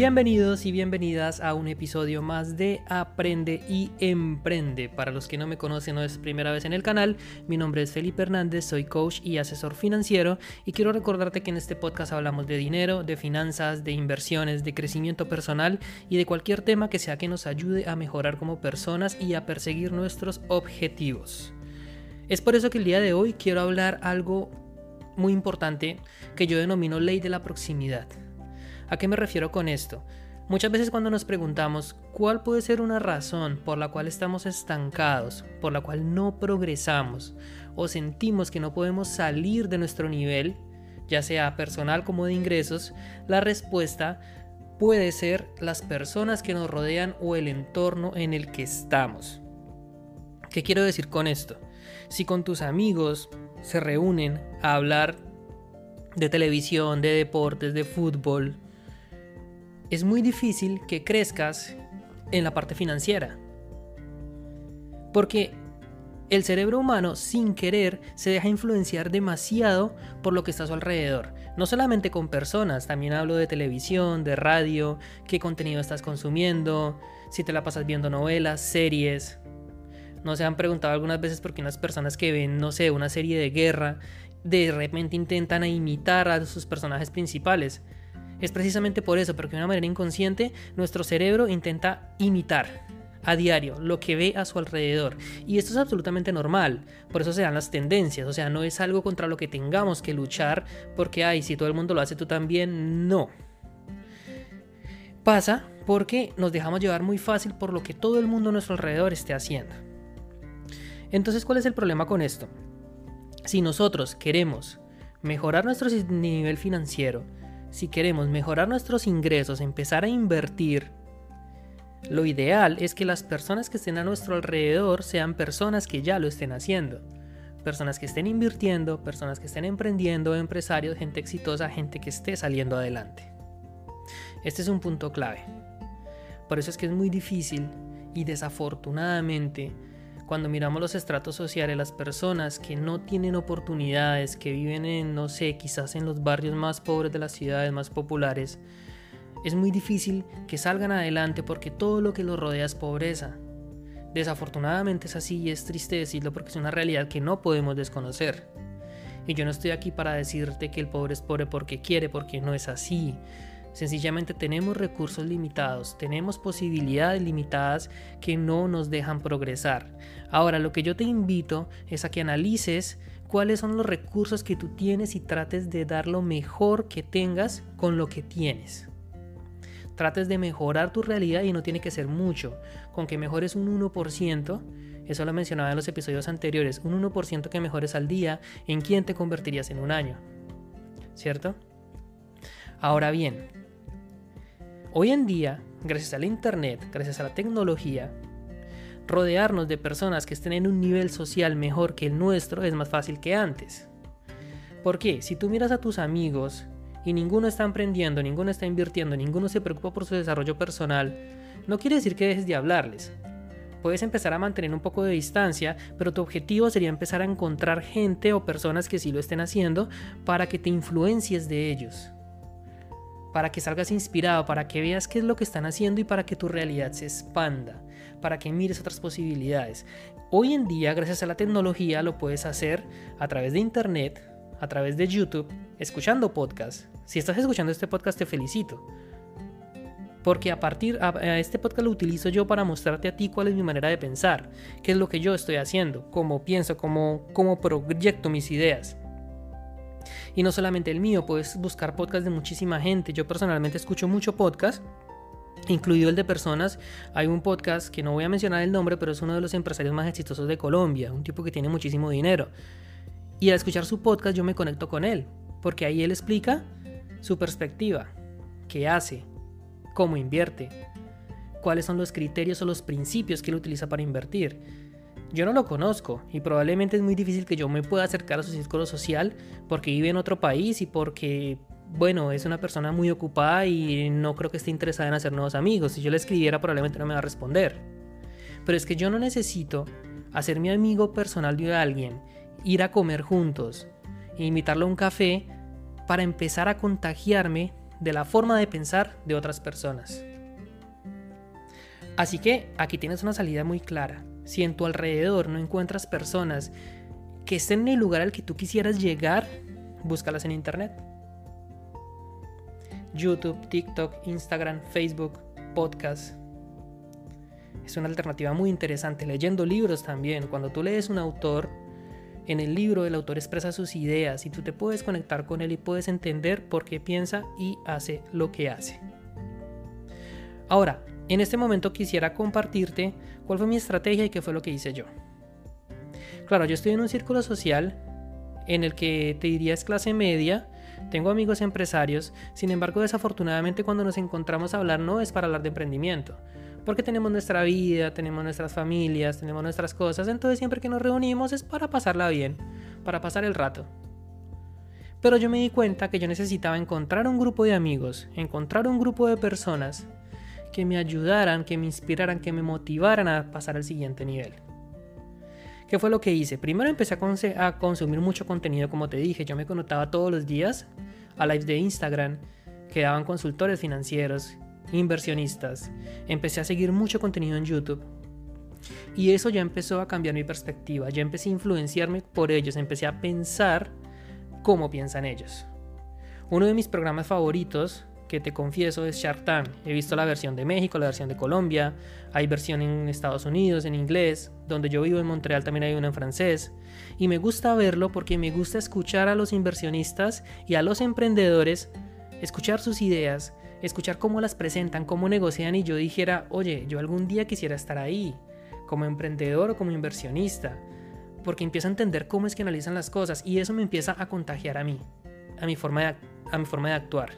Bienvenidos y bienvenidas a un episodio más de Aprende y Emprende. Para los que no me conocen o es primera vez en el canal, mi nombre es Felipe Hernández, soy coach y asesor financiero y quiero recordarte que en este podcast hablamos de dinero, de finanzas, de inversiones, de crecimiento personal y de cualquier tema que sea que nos ayude a mejorar como personas y a perseguir nuestros objetivos. Es por eso que el día de hoy quiero hablar algo muy importante que yo denomino ley de la proximidad. ¿A qué me refiero con esto? Muchas veces cuando nos preguntamos cuál puede ser una razón por la cual estamos estancados, por la cual no progresamos o sentimos que no podemos salir de nuestro nivel, ya sea personal como de ingresos, la respuesta puede ser las personas que nos rodean o el entorno en el que estamos. ¿Qué quiero decir con esto? Si con tus amigos se reúnen a hablar de televisión, de deportes, de fútbol, es muy difícil que crezcas en la parte financiera. Porque el cerebro humano sin querer se deja influenciar demasiado por lo que está a su alrededor. No solamente con personas, también hablo de televisión, de radio, qué contenido estás consumiendo, si te la pasas viendo novelas, series. No se han preguntado algunas veces por qué unas personas que ven, no sé, una serie de guerra, de repente intentan imitar a sus personajes principales. Es precisamente por eso, porque de una manera inconsciente nuestro cerebro intenta imitar a diario lo que ve a su alrededor. Y esto es absolutamente normal, por eso se dan las tendencias, o sea, no es algo contra lo que tengamos que luchar porque, ay, si todo el mundo lo hace, tú también, no. Pasa porque nos dejamos llevar muy fácil por lo que todo el mundo a nuestro alrededor esté haciendo. Entonces, ¿cuál es el problema con esto? Si nosotros queremos mejorar nuestro nivel financiero, si queremos mejorar nuestros ingresos, empezar a invertir, lo ideal es que las personas que estén a nuestro alrededor sean personas que ya lo estén haciendo. Personas que estén invirtiendo, personas que estén emprendiendo, empresarios, gente exitosa, gente que esté saliendo adelante. Este es un punto clave. Por eso es que es muy difícil y desafortunadamente cuando miramos los estratos sociales, las personas que no tienen oportunidades, que viven en, no sé, quizás en los barrios más pobres de las ciudades más populares, es muy difícil que salgan adelante porque todo lo que los rodea es pobreza. Desafortunadamente es así y es triste decirlo porque es una realidad que no podemos desconocer. Y yo no estoy aquí para decirte que el pobre es pobre porque quiere, porque no es así. Sencillamente tenemos recursos limitados, tenemos posibilidades limitadas que no nos dejan progresar. Ahora, lo que yo te invito es a que analices cuáles son los recursos que tú tienes y trates de dar lo mejor que tengas con lo que tienes. Trates de mejorar tu realidad y no tiene que ser mucho. Con que mejores un 1%, eso lo mencionaba en los episodios anteriores, un 1% que mejores al día, ¿en quién te convertirías en un año? ¿Cierto? Ahora bien, Hoy en día, gracias al Internet, gracias a la tecnología, rodearnos de personas que estén en un nivel social mejor que el nuestro es más fácil que antes. ¿Por qué? Si tú miras a tus amigos y ninguno está emprendiendo, ninguno está invirtiendo, ninguno se preocupa por su desarrollo personal, no quiere decir que dejes de hablarles. Puedes empezar a mantener un poco de distancia, pero tu objetivo sería empezar a encontrar gente o personas que sí lo estén haciendo para que te influencies de ellos para que salgas inspirado, para que veas qué es lo que están haciendo y para que tu realidad se expanda, para que mires otras posibilidades. Hoy en día, gracias a la tecnología, lo puedes hacer a través de Internet, a través de YouTube, escuchando podcasts. Si estás escuchando este podcast, te felicito. Porque a partir a, este podcast lo utilizo yo para mostrarte a ti cuál es mi manera de pensar, qué es lo que yo estoy haciendo, cómo pienso, cómo, cómo proyecto mis ideas. Y no solamente el mío, puedes buscar podcasts de muchísima gente. Yo personalmente escucho mucho podcast incluido el de personas. Hay un podcast que no voy a mencionar el nombre, pero es uno de los empresarios más exitosos de Colombia, un tipo que tiene muchísimo dinero. Y al escuchar su podcast yo me conecto con él, porque ahí él explica su perspectiva, qué hace, cómo invierte, cuáles son los criterios o los principios que él utiliza para invertir. Yo no lo conozco y probablemente es muy difícil que yo me pueda acercar a su círculo social porque vive en otro país y porque, bueno, es una persona muy ocupada y no creo que esté interesada en hacer nuevos amigos. Si yo le escribiera probablemente no me va a responder. Pero es que yo no necesito hacer mi amigo personal de alguien, ir a comer juntos, e invitarlo a un café para empezar a contagiarme de la forma de pensar de otras personas. Así que aquí tienes una salida muy clara. Si en tu alrededor no encuentras personas que estén en el lugar al que tú quisieras llegar, búscalas en internet. YouTube, TikTok, Instagram, Facebook, podcast. Es una alternativa muy interesante. Leyendo libros también. Cuando tú lees un autor, en el libro el autor expresa sus ideas y tú te puedes conectar con él y puedes entender por qué piensa y hace lo que hace. Ahora, en este momento quisiera compartirte cuál fue mi estrategia y qué fue lo que hice yo. Claro, yo estoy en un círculo social en el que te diría es clase media, tengo amigos empresarios, sin embargo desafortunadamente cuando nos encontramos a hablar no es para hablar de emprendimiento, porque tenemos nuestra vida, tenemos nuestras familias, tenemos nuestras cosas, entonces siempre que nos reunimos es para pasarla bien, para pasar el rato. Pero yo me di cuenta que yo necesitaba encontrar un grupo de amigos, encontrar un grupo de personas que me ayudaran, que me inspiraran, que me motivaran a pasar al siguiente nivel. ¿Qué fue lo que hice? Primero empecé a, consumir mucho contenido, como te dije, yo me conectaba todos los días a live de Instagram, que daban consultores financieros, inversionistas. Empecé a seguir mucho contenido en YouTube. Y eso ya empezó a cambiar mi perspectiva, ya empecé a influenciarme por ellos, empecé a pensar cómo piensan ellos. Uno de mis programas favoritos que te confieso es Shark Tank. He visto la versión de México, la versión de Colombia, hay versión en Estados Unidos, en inglés, donde yo vivo en Montreal también hay una en francés. Y me gusta verlo porque me gusta escuchar a los inversionistas y a los emprendedores, escuchar sus ideas, escuchar cómo las presentan, cómo negocian y yo dijera, oye, yo algún día quisiera estar ahí, como emprendedor o como inversionista, porque empiezo a entender cómo es que analizan las cosas y eso me empieza a contagiar a mí, a mi forma de, a mi forma de actuar.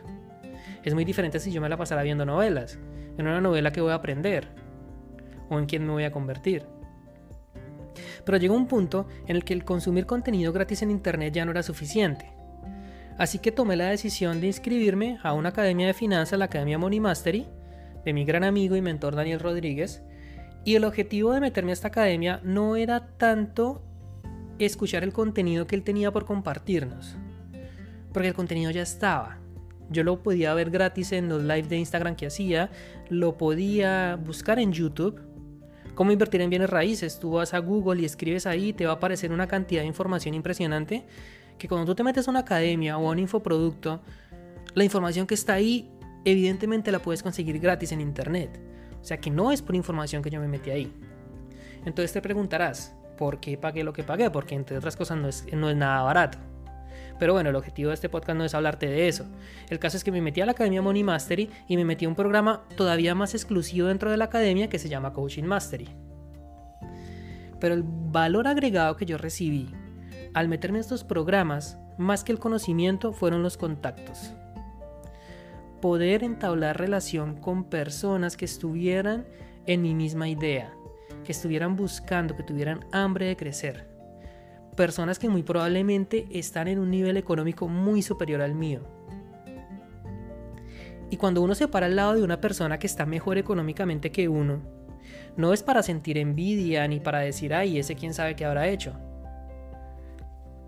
Es muy diferente si yo me la pasara viendo novelas. En una novela que voy a aprender. O en quién me voy a convertir. Pero llegó un punto en el que el consumir contenido gratis en Internet ya no era suficiente. Así que tomé la decisión de inscribirme a una academia de finanzas, la Academia Money Mastery, de mi gran amigo y mentor Daniel Rodríguez. Y el objetivo de meterme a esta academia no era tanto escuchar el contenido que él tenía por compartirnos, porque el contenido ya estaba. Yo lo podía ver gratis en los live de Instagram que hacía, lo podía buscar en YouTube. Cómo invertir en bienes raíces. Tú vas a Google y escribes ahí, te va a aparecer una cantidad de información impresionante que cuando tú te metes a una academia o a un infoproducto, la información que está ahí, evidentemente la puedes conseguir gratis en internet. O sea que no es por información que yo me metí ahí. Entonces te preguntarás, ¿por qué pagué lo que pagué? Porque entre otras cosas no es, no es nada barato. Pero bueno, el objetivo de este podcast no es hablarte de eso. El caso es que me metí a la Academia Money Mastery y me metí a un programa todavía más exclusivo dentro de la academia que se llama Coaching Mastery. Pero el valor agregado que yo recibí al meterme en estos programas, más que el conocimiento, fueron los contactos. Poder entablar relación con personas que estuvieran en mi misma idea, que estuvieran buscando, que tuvieran hambre de crecer personas que muy probablemente están en un nivel económico muy superior al mío. Y cuando uno se para al lado de una persona que está mejor económicamente que uno, no es para sentir envidia ni para decir, ay, ese quién sabe qué habrá hecho.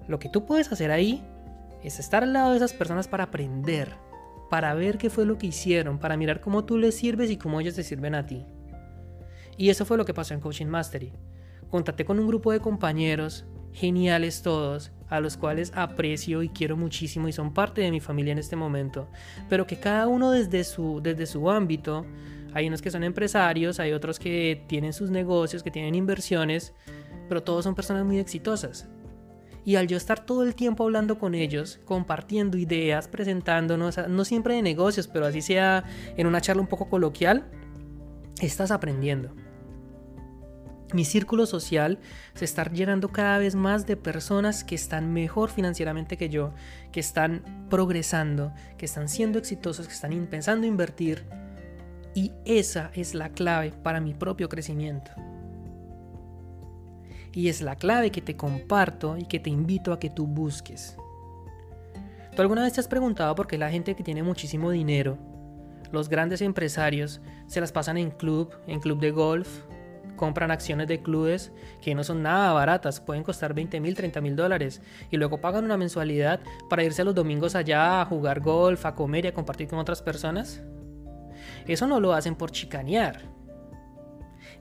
Lo que tú puedes hacer ahí es estar al lado de esas personas para aprender, para ver qué fue lo que hicieron, para mirar cómo tú les sirves y cómo ellos te sirven a ti. Y eso fue lo que pasó en Coaching Mastery. Contate con un grupo de compañeros geniales todos, a los cuales aprecio y quiero muchísimo y son parte de mi familia en este momento, pero que cada uno desde su, desde su ámbito, hay unos que son empresarios, hay otros que tienen sus negocios, que tienen inversiones, pero todos son personas muy exitosas. Y al yo estar todo el tiempo hablando con ellos, compartiendo ideas, presentándonos, no siempre de negocios, pero así sea en una charla un poco coloquial, estás aprendiendo mi círculo social se está llenando cada vez más de personas que están mejor financieramente que yo, que están progresando, que están siendo exitosos, que están pensando invertir. Y esa es la clave para mi propio crecimiento. Y es la clave que te comparto y que te invito a que tú busques. ¿Tú alguna vez te has preguntado por qué la gente que tiene muchísimo dinero, los grandes empresarios, se las pasan en club, en club de golf, compran acciones de clubes que no son nada baratas, pueden costar 20 mil, 30 mil dólares, y luego pagan una mensualidad para irse los domingos allá a jugar golf, a comer y a compartir con otras personas. Eso no lo hacen por chicanear,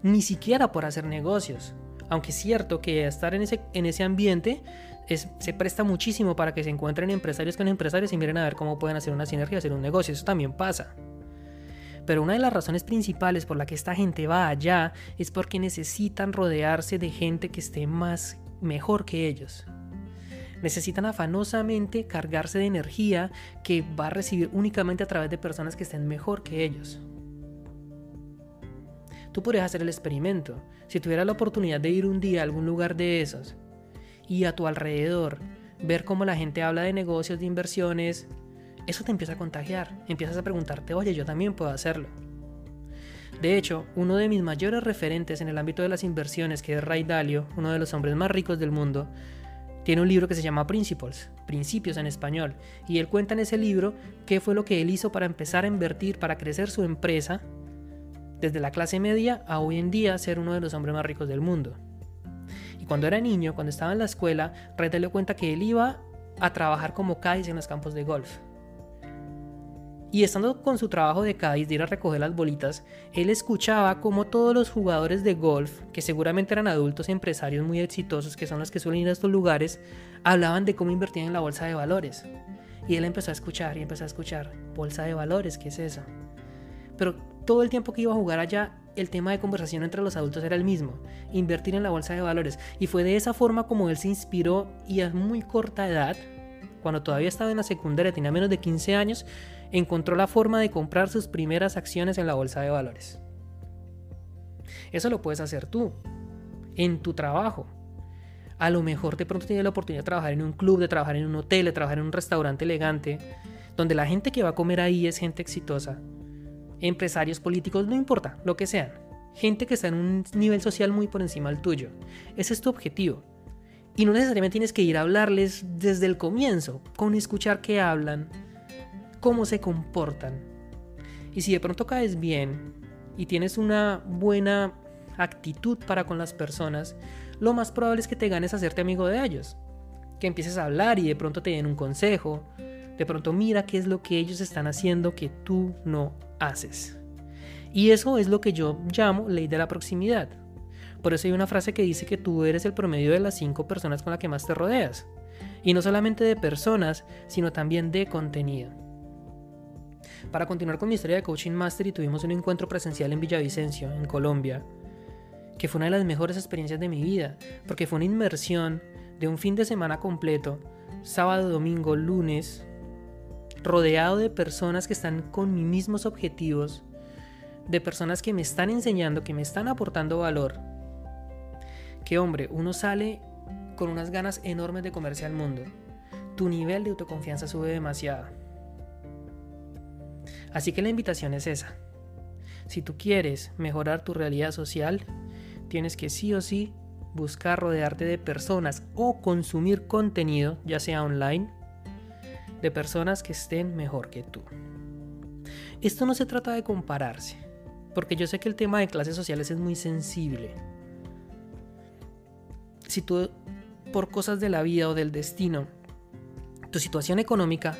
ni siquiera por hacer negocios. Aunque es cierto que estar en ese, en ese ambiente se presta muchísimo para que se encuentren empresarios con empresarios y miren a ver cómo pueden hacer una sinergia hacer un negocio. Eso también pasa. Pero una de las razones principales por la que esta gente va allá es porque necesitan rodearse de gente que esté más mejor que ellos. Necesitan afanosamente cargarse de energía que va a recibir únicamente a través de personas que estén mejor que ellos. Tú podrías hacer el experimento. Si tuvieras la oportunidad de ir un día a algún lugar de esos y a tu alrededor ver cómo la gente habla de negocios, de inversiones, eso te empieza a contagiar. Empiezas a preguntarte, oye, yo también puedo hacerlo. De hecho, uno de mis mayores referentes en el ámbito de las inversiones, que es Ray Dalio, uno de los hombres más ricos del mundo, tiene un libro que se llama Principles, Principios en español, y él cuenta en ese libro qué fue lo que él hizo para empezar a invertir, para crecer su empresa, desde la clase media a hoy en día ser uno de los hombres más ricos del mundo. Y cuando era niño, cuando estaba en la escuela, Ray Dalio cuenta que él iba a trabajar como Cádiz en los campos de golf. Y estando con su trabajo de Cádiz de ir a recoger las bolitas, él escuchaba como todos los jugadores de golf, que seguramente eran adultos empresarios muy exitosos, que son los que suelen ir a estos lugares, hablaban de cómo invertían en la bolsa de valores. Y él empezó a escuchar y empezó a escuchar, bolsa de valores, ¿qué es eso? Pero todo el tiempo que iba a jugar allá, el tema de conversación entre los adultos era el mismo, invertir en la bolsa de valores. Y fue de esa forma como él se inspiró y a muy corta edad, cuando todavía estaba en la secundaria, tenía menos de 15 años, encontró la forma de comprar sus primeras acciones en la bolsa de valores. Eso lo puedes hacer tú, en tu trabajo. A lo mejor de pronto tienes la oportunidad de trabajar en un club, de trabajar en un hotel, de trabajar en un restaurante elegante, donde la gente que va a comer ahí es gente exitosa. Empresarios políticos, no importa, lo que sean. Gente que está en un nivel social muy por encima del tuyo. Ese es tu objetivo. Y no necesariamente tienes que ir a hablarles desde el comienzo, con escuchar qué hablan, cómo se comportan. Y si de pronto caes bien y tienes una buena actitud para con las personas, lo más probable es que te ganes a hacerte amigo de ellos. Que empieces a hablar y de pronto te den un consejo. De pronto mira qué es lo que ellos están haciendo que tú no haces. Y eso es lo que yo llamo ley de la proximidad. Por eso hay una frase que dice que tú eres el promedio de las cinco personas con las que más te rodeas. Y no solamente de personas, sino también de contenido. Para continuar con mi historia de Coaching Master y tuvimos un encuentro presencial en Villavicencio, en Colombia, que fue una de las mejores experiencias de mi vida, porque fue una inmersión de un fin de semana completo, sábado, domingo, lunes, rodeado de personas que están con mis mismos objetivos, de personas que me están enseñando, que me están aportando valor. Que hombre, uno sale con unas ganas enormes de comerse al mundo. Tu nivel de autoconfianza sube demasiado. Así que la invitación es esa. Si tú quieres mejorar tu realidad social, tienes que sí o sí buscar rodearte de personas o consumir contenido, ya sea online, de personas que estén mejor que tú. Esto no se trata de compararse, porque yo sé que el tema de clases sociales es muy sensible. Si tú, por cosas de la vida o del destino, tu situación económica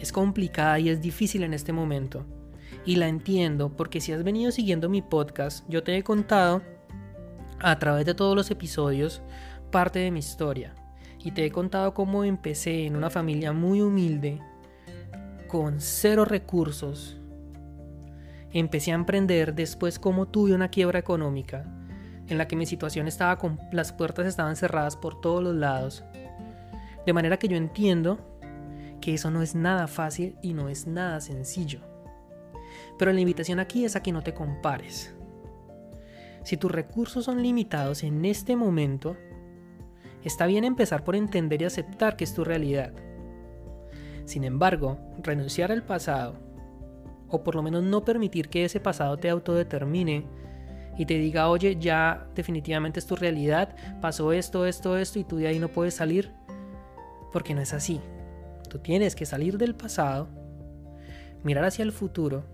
es complicada y es difícil en este momento. Y la entiendo porque si has venido siguiendo mi podcast, yo te he contado a través de todos los episodios parte de mi historia. Y te he contado cómo empecé en una familia muy humilde, con cero recursos. Empecé a emprender después cómo tuve una quiebra económica, en la que mi situación estaba con las puertas estaban cerradas por todos los lados. De manera que yo entiendo que eso no es nada fácil y no es nada sencillo. Pero la invitación aquí es a que no te compares. Si tus recursos son limitados en este momento, está bien empezar por entender y aceptar que es tu realidad. Sin embargo, renunciar al pasado, o por lo menos no permitir que ese pasado te autodetermine, y te diga, oye, ya definitivamente es tu realidad, pasó esto, esto, esto y tú de ahí no puedes salir, porque no es así. Tú tienes que salir del pasado, mirar hacia el futuro.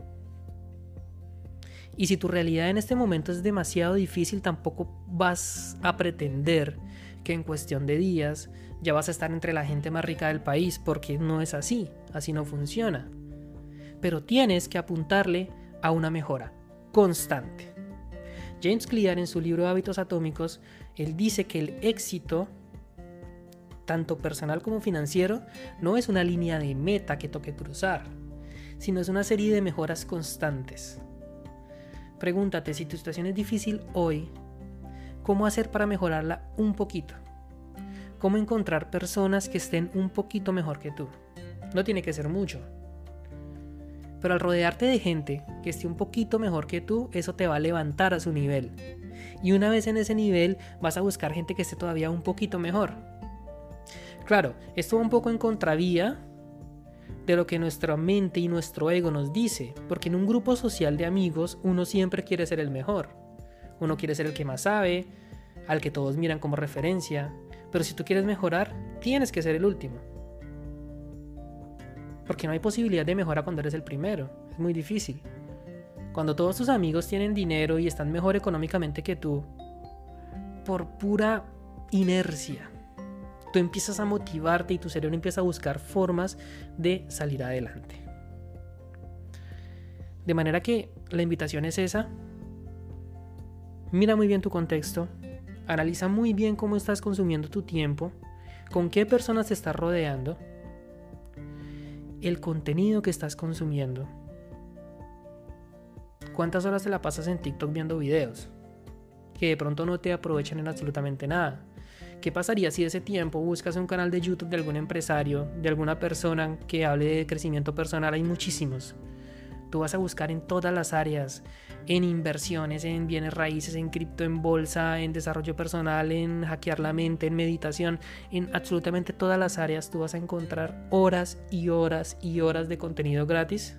Y si tu realidad en este momento es demasiado difícil, tampoco vas a pretender que en cuestión de días ya vas a estar entre la gente más rica del país, porque no es así, así no funciona. Pero tienes que apuntarle a una mejora constante. James Clear en su libro Hábitos Atómicos, él dice que el éxito, tanto personal como financiero, no es una línea de meta que toque cruzar, sino es una serie de mejoras constantes. Pregúntate si tu situación es difícil hoy, ¿cómo hacer para mejorarla un poquito? ¿Cómo encontrar personas que estén un poquito mejor que tú? No tiene que ser mucho, pero al rodearte de gente que esté un poquito mejor que tú, eso te va a levantar a su nivel. Y una vez en ese nivel vas a buscar gente que esté todavía un poquito mejor. Claro, esto va un poco en contravía de lo que nuestra mente y nuestro ego nos dice, porque en un grupo social de amigos uno siempre quiere ser el mejor. Uno quiere ser el que más sabe, al que todos miran como referencia, pero si tú quieres mejorar, tienes que ser el último. Porque no hay posibilidad de mejora cuando eres el primero. Es muy difícil. Cuando todos tus amigos tienen dinero y están mejor económicamente que tú, por pura inercia, tú empiezas a motivarte y tu cerebro empieza a buscar formas de salir adelante. De manera que la invitación es esa. Mira muy bien tu contexto, analiza muy bien cómo estás consumiendo tu tiempo, con qué personas te estás rodeando el contenido que estás consumiendo. ¿Cuántas horas te la pasas en TikTok viendo videos? Que de pronto no te aprovechan en absolutamente nada. ¿Qué pasaría si ese tiempo buscas un canal de YouTube de algún empresario, de alguna persona que hable de crecimiento personal? Hay muchísimos. Tú vas a buscar en todas las áreas, en inversiones, en bienes raíces, en cripto, en bolsa, en desarrollo personal, en hackear la mente, en meditación, en absolutamente todas las áreas tú vas a encontrar horas y horas y horas de contenido gratis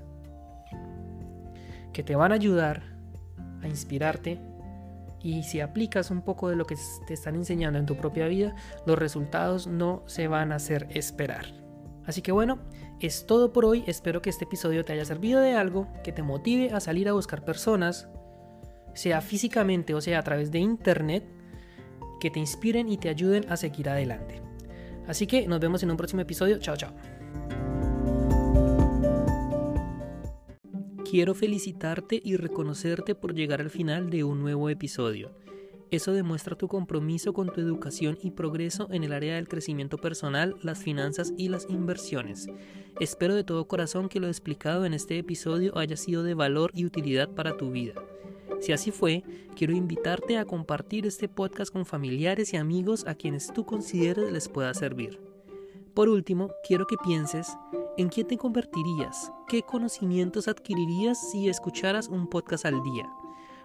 que te van a ayudar a inspirarte y si aplicas un poco de lo que te están enseñando en tu propia vida, los resultados no se van a hacer esperar. Así que bueno, es todo por hoy, espero que este episodio te haya servido de algo, que te motive a salir a buscar personas, sea físicamente o sea a través de internet, que te inspiren y te ayuden a seguir adelante. Así que nos vemos en un próximo episodio, chao chao. Quiero felicitarte y reconocerte por llegar al final de un nuevo episodio. Eso demuestra tu compromiso con tu educación y progreso en el área del crecimiento personal, las finanzas y las inversiones. Espero de todo corazón que lo explicado en este episodio haya sido de valor y utilidad para tu vida. Si así fue, quiero invitarte a compartir este podcast con familiares y amigos a quienes tú consideres les pueda servir. Por último, quiero que pienses en quién te convertirías, qué conocimientos adquirirías si escucharas un podcast al día.